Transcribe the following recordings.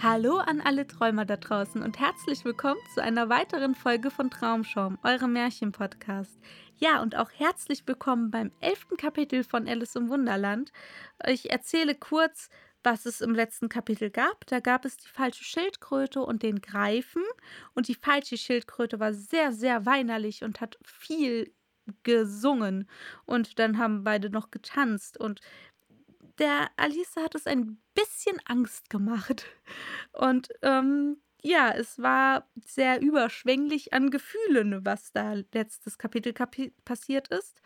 Hallo an alle Träumer da draußen und herzlich willkommen zu einer weiteren Folge von Traumschaum, eurem Märchenpodcast. Ja, und auch herzlich willkommen beim elften Kapitel von Alice im Wunderland. Ich erzähle kurz, was es im letzten Kapitel gab. Da gab es die falsche Schildkröte und den Greifen. Und die falsche Schildkröte war sehr, sehr weinerlich und hat viel gesungen. Und dann haben beide noch getanzt. Und der Alice hat es ein bisschen Angst gemacht. Und ähm, ja, es war sehr überschwänglich an Gefühlen, was da letztes Kapitel kapi passiert ist.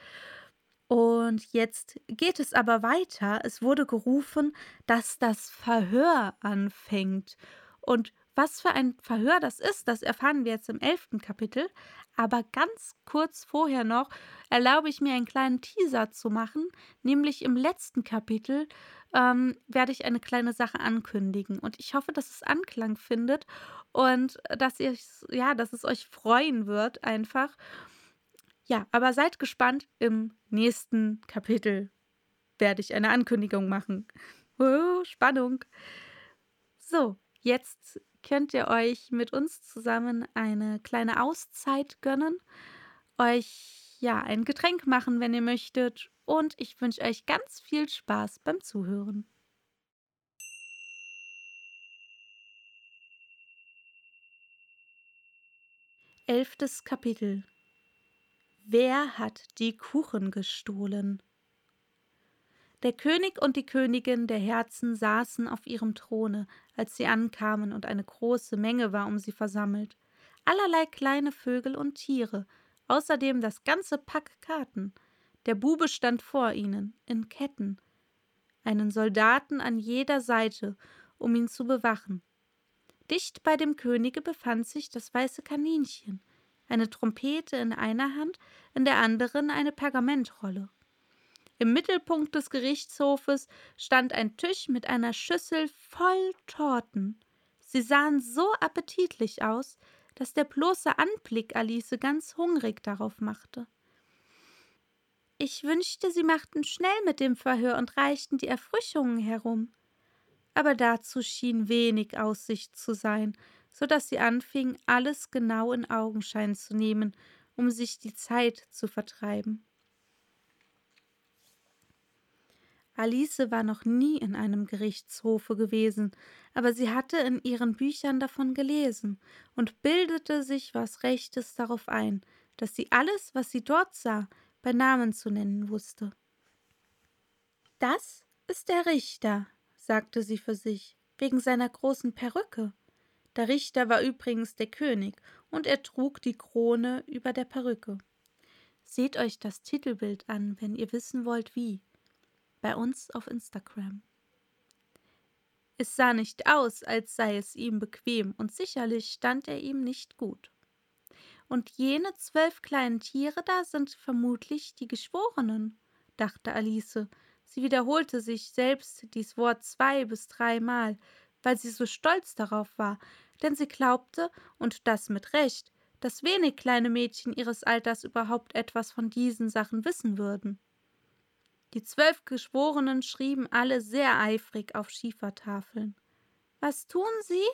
Und jetzt geht es aber weiter. Es wurde gerufen, dass das Verhör anfängt. Und was für ein Verhör das ist, das erfahren wir jetzt im elften Kapitel. Aber ganz kurz vorher noch erlaube ich mir einen kleinen Teaser zu machen, nämlich im letzten Kapitel ähm, werde ich eine kleine Sache ankündigen. Und ich hoffe, dass es Anklang findet und dass ihr ja, dass es euch freuen wird, einfach. Ja, aber seid gespannt, im nächsten Kapitel werde ich eine Ankündigung machen. Spannung. So, jetzt könnt ihr euch mit uns zusammen eine kleine Auszeit gönnen, euch ja ein Getränk machen, wenn ihr möchtet, und ich wünsche euch ganz viel Spaß beim Zuhören. Elftes Kapitel Wer hat die Kuchen gestohlen? Der König und die Königin der Herzen saßen auf ihrem Throne, als sie ankamen, und eine große Menge war um sie versammelt. Allerlei kleine Vögel und Tiere, außerdem das ganze Pack Karten. Der Bube stand vor ihnen, in Ketten, einen Soldaten an jeder Seite, um ihn zu bewachen. Dicht bei dem Könige befand sich das weiße Kaninchen, eine Trompete in einer Hand, in der anderen eine Pergamentrolle. Im Mittelpunkt des Gerichtshofes stand ein Tisch mit einer Schüssel voll Torten. Sie sahen so appetitlich aus, dass der bloße Anblick Alice ganz hungrig darauf machte. Ich wünschte, sie machten schnell mit dem Verhör und reichten die Erfrischungen herum. Aber dazu schien wenig Aussicht zu sein, so dass sie anfing, alles genau in Augenschein zu nehmen, um sich die Zeit zu vertreiben. Alice war noch nie in einem Gerichtshofe gewesen, aber sie hatte in ihren Büchern davon gelesen und bildete sich was Rechtes darauf ein, dass sie alles, was sie dort sah, bei Namen zu nennen wusste. Das ist der Richter, sagte sie für sich, wegen seiner großen Perücke. Der Richter war übrigens der König, und er trug die Krone über der Perücke. Seht euch das Titelbild an, wenn ihr wissen wollt, wie bei uns auf Instagram. Es sah nicht aus, als sei es ihm bequem, und sicherlich stand er ihm nicht gut. Und jene zwölf kleinen Tiere da sind vermutlich die Geschworenen, dachte Alice. Sie wiederholte sich selbst dies Wort zwei bis dreimal, weil sie so stolz darauf war, denn sie glaubte, und das mit Recht, dass wenig kleine Mädchen ihres Alters überhaupt etwas von diesen Sachen wissen würden. Die zwölf Geschworenen schrieben alle sehr eifrig auf Schiefertafeln. Was tun Sie?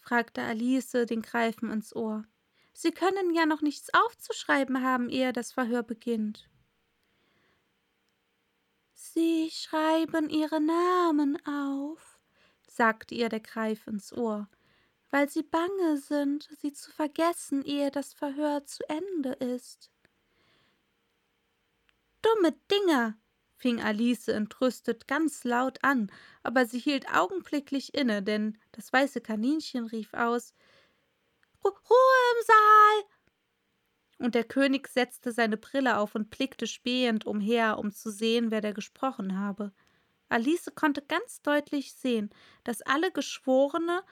fragte Alice den Greifen ins Ohr. Sie können ja noch nichts aufzuschreiben haben, ehe das Verhör beginnt. Sie schreiben ihre Namen auf, sagte ihr der Greif ins Ohr, weil sie bange sind, sie zu vergessen, ehe das Verhör zu Ende ist. Dumme Dinger, fing Alice entrüstet ganz laut an, aber sie hielt augenblicklich inne, denn das weiße Kaninchen rief aus Ruhe im Saal. Und der König setzte seine Brille auf und blickte spähend umher, um zu sehen, wer da gesprochen habe. Alice konnte ganz deutlich sehen, dass alle Geschworene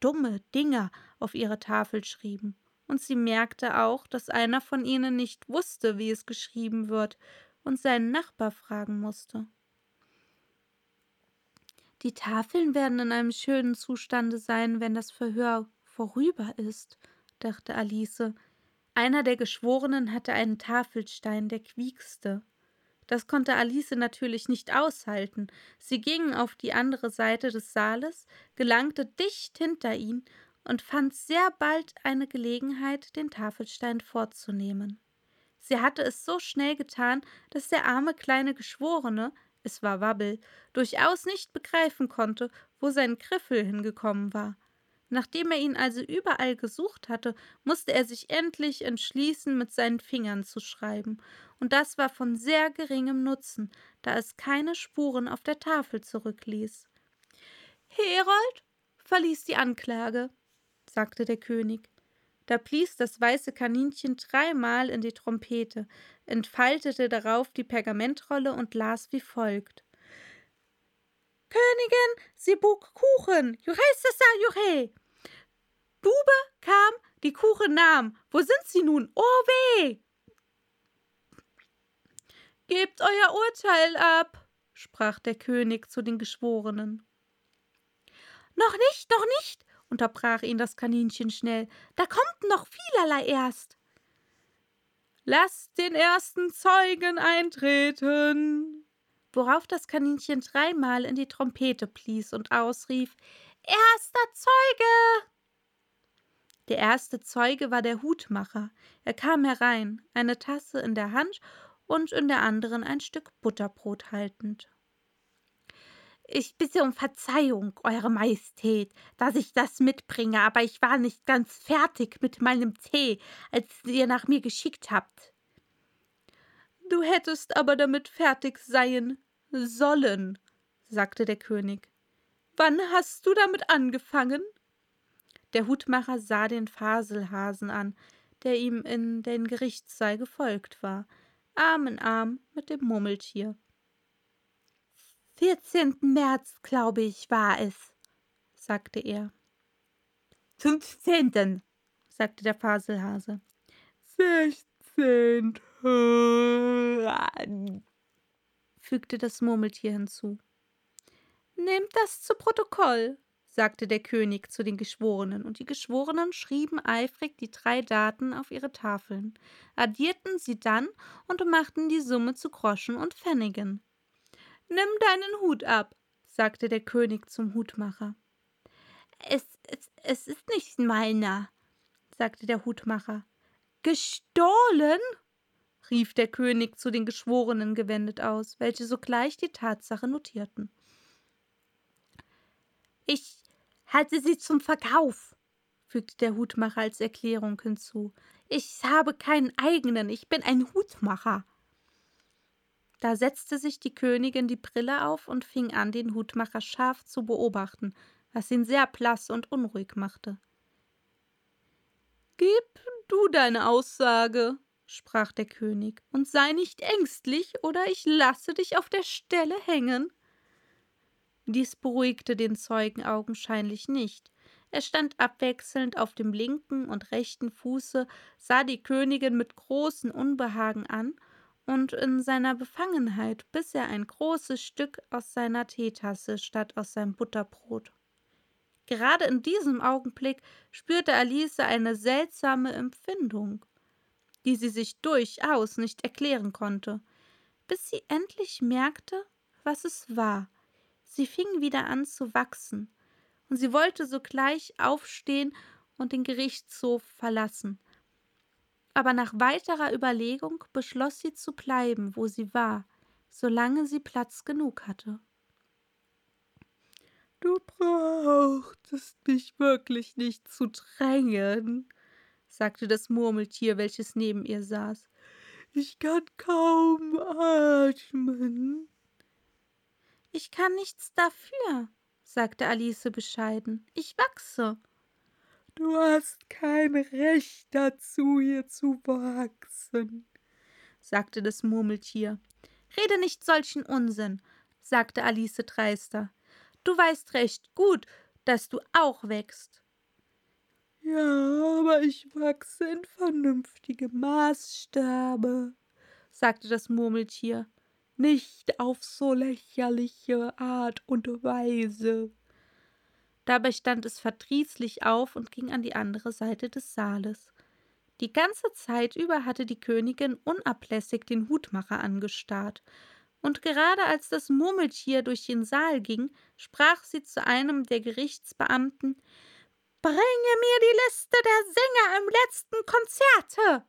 dumme Dinger auf ihre Tafel schrieben. Und sie merkte auch, dass einer von ihnen nicht wusste, wie es geschrieben wird, und seinen Nachbar fragen musste. Die Tafeln werden in einem schönen Zustande sein, wenn das Verhör vorüber ist, dachte Alice. Einer der Geschworenen hatte einen Tafelstein, der quiekste. Das konnte Alice natürlich nicht aushalten. Sie ging auf die andere Seite des Saales, gelangte dicht hinter ihn und fand sehr bald eine Gelegenheit, den Tafelstein vorzunehmen. Sie hatte es so schnell getan, dass der arme kleine Geschworene, es war Wabbel, durchaus nicht begreifen konnte, wo sein Griffel hingekommen war. Nachdem er ihn also überall gesucht hatte, musste er sich endlich entschließen, mit seinen Fingern zu schreiben, und das war von sehr geringem Nutzen, da es keine Spuren auf der Tafel zurückließ. Herold verließ die Anklage, sagte der König. Da blies das weiße Kaninchen dreimal in die Trompete, entfaltete darauf die Pergamentrolle und las wie folgt. Königin, sie buk Kuchen, Juhesasa Juhe. Bube kam, die Kuchen nahm. Wo sind sie nun? Oh weh! Gebt euer Urteil ab, sprach der König zu den Geschworenen. Noch nicht, noch nicht, unterbrach ihn das Kaninchen schnell. Da kommt noch vielerlei erst. Lasst den ersten Zeugen eintreten. Worauf das Kaninchen dreimal in die Trompete blies und ausrief: Erster Zeuge! Der erste Zeuge war der Hutmacher. Er kam herein, eine Tasse in der Hand und in der anderen ein Stück Butterbrot haltend. Ich bitte um Verzeihung, Eure Majestät, dass ich das mitbringe, aber ich war nicht ganz fertig mit meinem Tee, als ihr nach mir geschickt habt. Du hättest aber damit fertig sein sollen, sagte der König. Wann hast du damit angefangen? Der Hutmacher sah den Faselhasen an, der ihm in den Gerichtssaal gefolgt war, Arm in Arm mit dem Murmeltier. 14. März, glaube ich, war es, sagte er. 15. sagte der Faselhase. 16. fügte das Murmeltier hinzu. Nehmt das zu Protokoll, sagte der König zu den Geschworenen, und die Geschworenen schrieben eifrig die drei Daten auf ihre Tafeln, addierten sie dann und machten die Summe zu Groschen und Pfennigen. Nimm deinen Hut ab, sagte der König zum Hutmacher. Es, es, es ist nicht meiner, sagte der Hutmacher. Gestohlen? rief der König zu den Geschworenen gewendet aus, welche sogleich die Tatsache notierten. Ich halte sie zum Verkauf, fügte der Hutmacher als Erklärung hinzu. Ich habe keinen eigenen, ich bin ein Hutmacher. Da setzte sich die Königin die Brille auf und fing an, den Hutmacher scharf zu beobachten, was ihn sehr blass und unruhig machte. Gib du deine Aussage, sprach der König, und sei nicht ängstlich, oder ich lasse dich auf der Stelle hängen. Dies beruhigte den Zeugen augenscheinlich nicht. Er stand abwechselnd auf dem linken und rechten Fuße, sah die Königin mit großem Unbehagen an und in seiner Befangenheit biss er ein großes Stück aus seiner Teetasse statt aus seinem Butterbrot. Gerade in diesem Augenblick spürte Alice eine seltsame Empfindung, die sie sich durchaus nicht erklären konnte, bis sie endlich merkte, was es war. Sie fing wieder an zu wachsen, und sie wollte sogleich aufstehen und den Gerichtshof verlassen aber nach weiterer Überlegung beschloss sie zu bleiben, wo sie war. solange sie Platz genug hatte. Du brauchtest mich wirklich nicht zu drängen, sagte das Murmeltier, welches neben ihr saß. Ich kann kaum atmen. Ich kann nichts dafür, sagte Alice bescheiden. Ich wachse. Du hast kein Recht dazu, hier zu wachsen, sagte das Murmeltier. Rede nicht solchen Unsinn, sagte Alice dreister. Du weißt recht gut, dass du auch wächst. Ja, aber ich wachse in vernünftige Maßstabe, sagte das Murmeltier, nicht auf so lächerliche Art und Weise. Dabei stand es verdrießlich auf und ging an die andere Seite des Saales. Die ganze Zeit über hatte die Königin unablässig den Hutmacher angestarrt, und gerade als das Murmeltier durch den Saal ging, sprach sie zu einem der Gerichtsbeamten Bringe mir die Liste der Sänger im letzten Konzerte.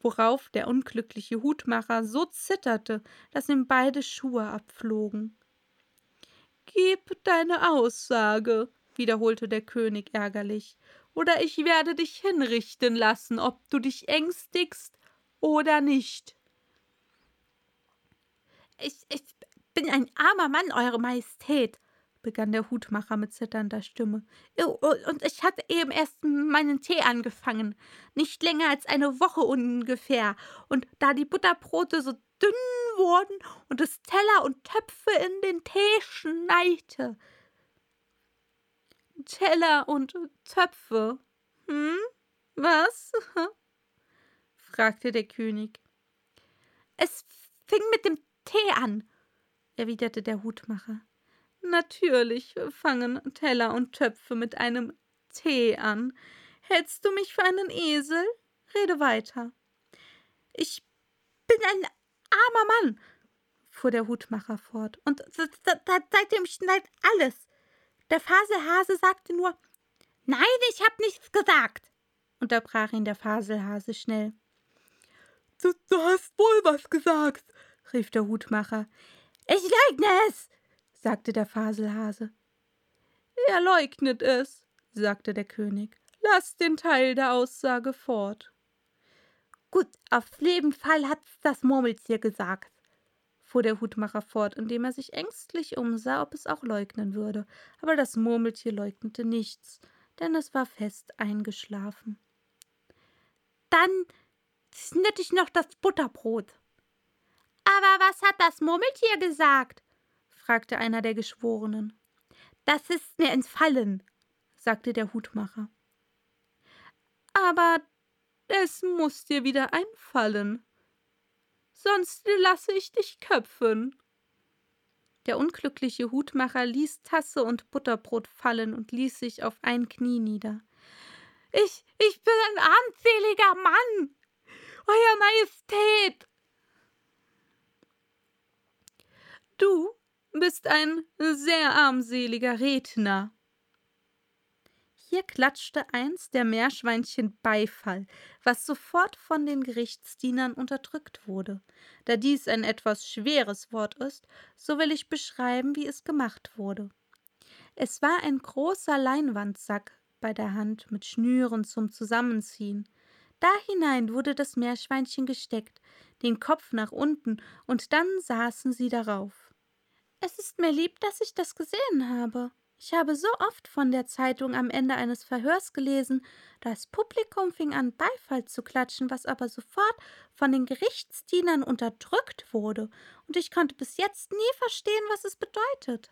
Worauf der unglückliche Hutmacher so zitterte, dass ihm beide Schuhe abflogen. Gib deine Aussage, wiederholte der König ärgerlich, oder ich werde dich hinrichten lassen, ob du dich ängstigst oder nicht. Ich, ich bin ein armer Mann, Eure Majestät, begann der Hutmacher mit zitternder Stimme. Und ich hatte eben erst meinen Tee angefangen. Nicht länger als eine Woche ungefähr. Und da die Butterbrote so dünn wurden und es Teller und Töpfe in den Tee schneite. Teller und Töpfe. Hm? Was? fragte der König. Es fing mit dem Tee an, erwiderte der Hutmacher. Natürlich fangen Teller und Töpfe mit einem Tee an. Hältst du mich für einen Esel? Rede weiter. Ich bin ein armer Mann, fuhr der Hutmacher fort, und seitdem schneit alles. Der Faselhase sagte nur Nein, ich hab nichts gesagt, unterbrach ihn der Faselhase schnell. Du, du hast wohl was gesagt, rief der Hutmacher. Ich leugne es, sagte der Faselhase. Er leugnet es, sagte der König. Lass den Teil der Aussage fort. Gut, auf jeden Fall hat's das Murmeltier gesagt, fuhr der Hutmacher fort, indem er sich ängstlich umsah, ob es auch leugnen würde. Aber das Murmeltier leugnete nichts, denn es war fest eingeschlafen. Dann schnitt ich noch das Butterbrot. Aber was hat das Murmeltier gesagt? fragte einer der Geschworenen. Das ist mir entfallen, sagte der Hutmacher. Aber es muss dir wieder einfallen. Sonst lasse ich dich köpfen. Der unglückliche Hutmacher ließ Tasse und Butterbrot fallen und ließ sich auf ein Knie nieder. Ich, ich bin ein armseliger Mann. Euer Majestät. Du bist ein sehr armseliger Redner. Hier klatschte eins der Meerschweinchen Beifall, was sofort von den Gerichtsdienern unterdrückt wurde. Da dies ein etwas schweres Wort ist, so will ich beschreiben, wie es gemacht wurde. Es war ein großer Leinwandsack bei der Hand mit Schnüren zum Zusammenziehen. Da hinein wurde das Meerschweinchen gesteckt, den Kopf nach unten, und dann saßen sie darauf. Es ist mir lieb, dass ich das gesehen habe. Ich habe so oft von der Zeitung am Ende eines Verhörs gelesen, das Publikum fing an, Beifall zu klatschen, was aber sofort von den Gerichtsdienern unterdrückt wurde, und ich konnte bis jetzt nie verstehen, was es bedeutet.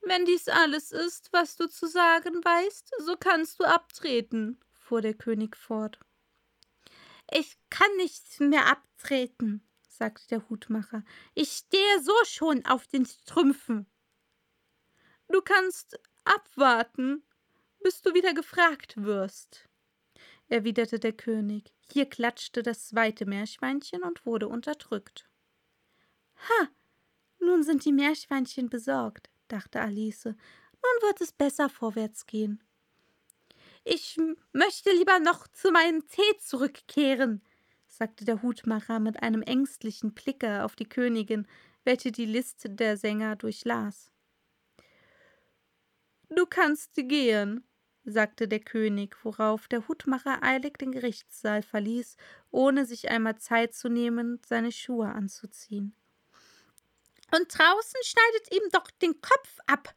Wenn dies alles ist, was du zu sagen weißt, so kannst du abtreten, fuhr der König fort. Ich kann nicht mehr abtreten, sagte der Hutmacher. Ich stehe so schon auf den Strümpfen. Du kannst abwarten, bis du wieder gefragt wirst, erwiderte der König. Hier klatschte das zweite Meerschweinchen und wurde unterdrückt. Ha, nun sind die Meerschweinchen besorgt, dachte Alice. Nun wird es besser vorwärts gehen. Ich möchte lieber noch zu meinem Tee zurückkehren, sagte der Hutmacher mit einem ängstlichen Blicke auf die Königin, welche die Liste der Sänger durchlas. Du kannst gehen, sagte der König, worauf der Hutmacher eilig den Gerichtssaal verließ, ohne sich einmal Zeit zu nehmen, seine Schuhe anzuziehen. Und draußen schneidet ihm doch den Kopf ab,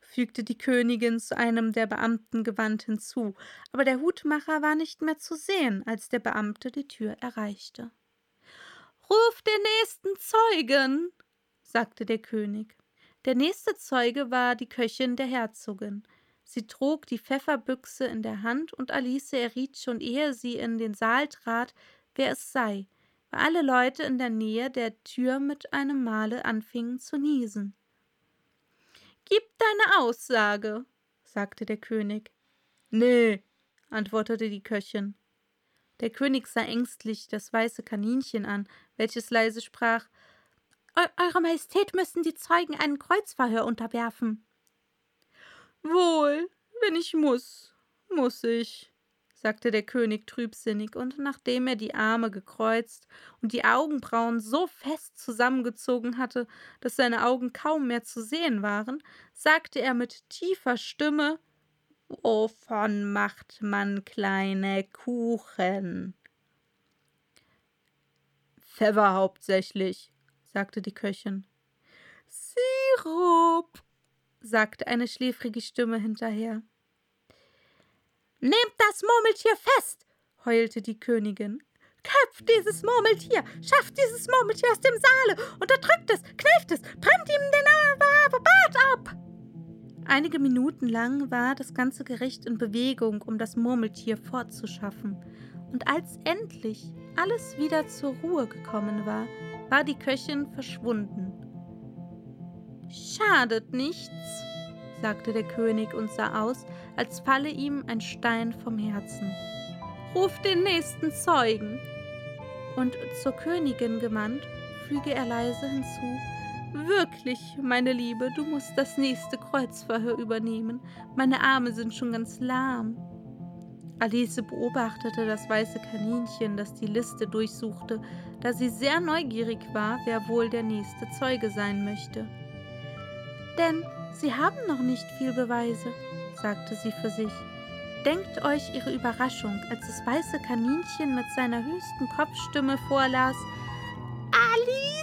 fügte die Königin zu einem der Beamten gewandt hinzu, aber der Hutmacher war nicht mehr zu sehen, als der Beamte die Tür erreichte. Ruf den nächsten Zeugen, sagte der König. Der nächste Zeuge war die Köchin der Herzogin. Sie trug die Pfefferbüchse in der Hand, und Alice erriet schon ehe sie in den Saal trat, wer es sei, weil alle Leute in der Nähe der Tür mit einem Male anfingen zu niesen. Gib deine Aussage, sagte der König. Nee, antwortete die Köchin. Der König sah ängstlich das weiße Kaninchen an, welches leise sprach Eure Majestät müssen die Zeugen einem Kreuzverhör unterwerfen. Wohl, wenn ich muss, muss ich, sagte der König trübsinnig, und nachdem er die Arme gekreuzt und die Augenbrauen so fest zusammengezogen hatte, dass seine Augen kaum mehr zu sehen waren, sagte er mit tiefer Stimme Wovon macht man kleine Kuchen? Pfeffer hauptsächlich, sagte die Köchin. Sirup, sagte eine schläfrige Stimme hinterher. Nehmt das Murmeltier fest, heulte die Königin. Köpft dieses Murmeltier, schafft dieses Murmeltier aus dem Saale, unterdrückt es, kneift es, brennt ihm den Bart ab. Einige Minuten lang war das ganze Gericht in Bewegung, um das Murmeltier fortzuschaffen. Und als endlich alles wieder zur Ruhe gekommen war, war die Köchin verschwunden. Schadet nichts, sagte der König und sah aus, als falle ihm ein Stein vom Herzen. Ruf den nächsten Zeugen. Und zur Königin gewandt, füge er leise hinzu, Wirklich, meine Liebe, du musst das nächste Kreuzverhör übernehmen. Meine Arme sind schon ganz lahm. Alice beobachtete das weiße Kaninchen, das die Liste durchsuchte, da sie sehr neugierig war, wer wohl der nächste Zeuge sein möchte. Denn Sie haben noch nicht viel Beweise, sagte sie für sich. Denkt euch ihre Überraschung, als das weiße Kaninchen mit seiner höchsten Kopfstimme vorlas: Ali!